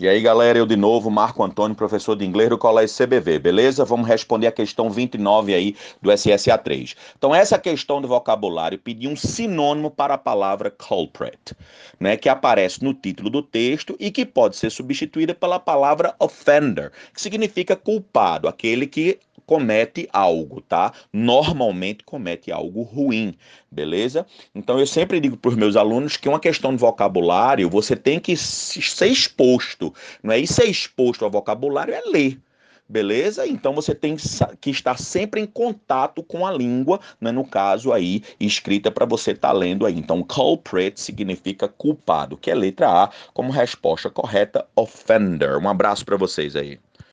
E aí, galera, eu de novo, Marco Antônio, professor de inglês do Colégio CBV, beleza? Vamos responder a questão 29 aí do SSA3. Então, essa questão do vocabulário pediu um sinônimo para a palavra culprit, né, que aparece no título do texto e que pode ser substituída pela palavra offender, que significa culpado, aquele que comete algo, tá? Normalmente comete algo ruim, beleza? Então eu sempre digo para os meus alunos que uma questão de vocabulário você tem que ser exposto, não é? E ser exposto ao vocabulário é ler. Beleza? Então você tem que estar sempre em contato com a língua, né, no caso aí, escrita para você estar tá lendo aí. Então, culprit significa culpado, que é letra A, como resposta correta, offender. Um abraço para vocês aí.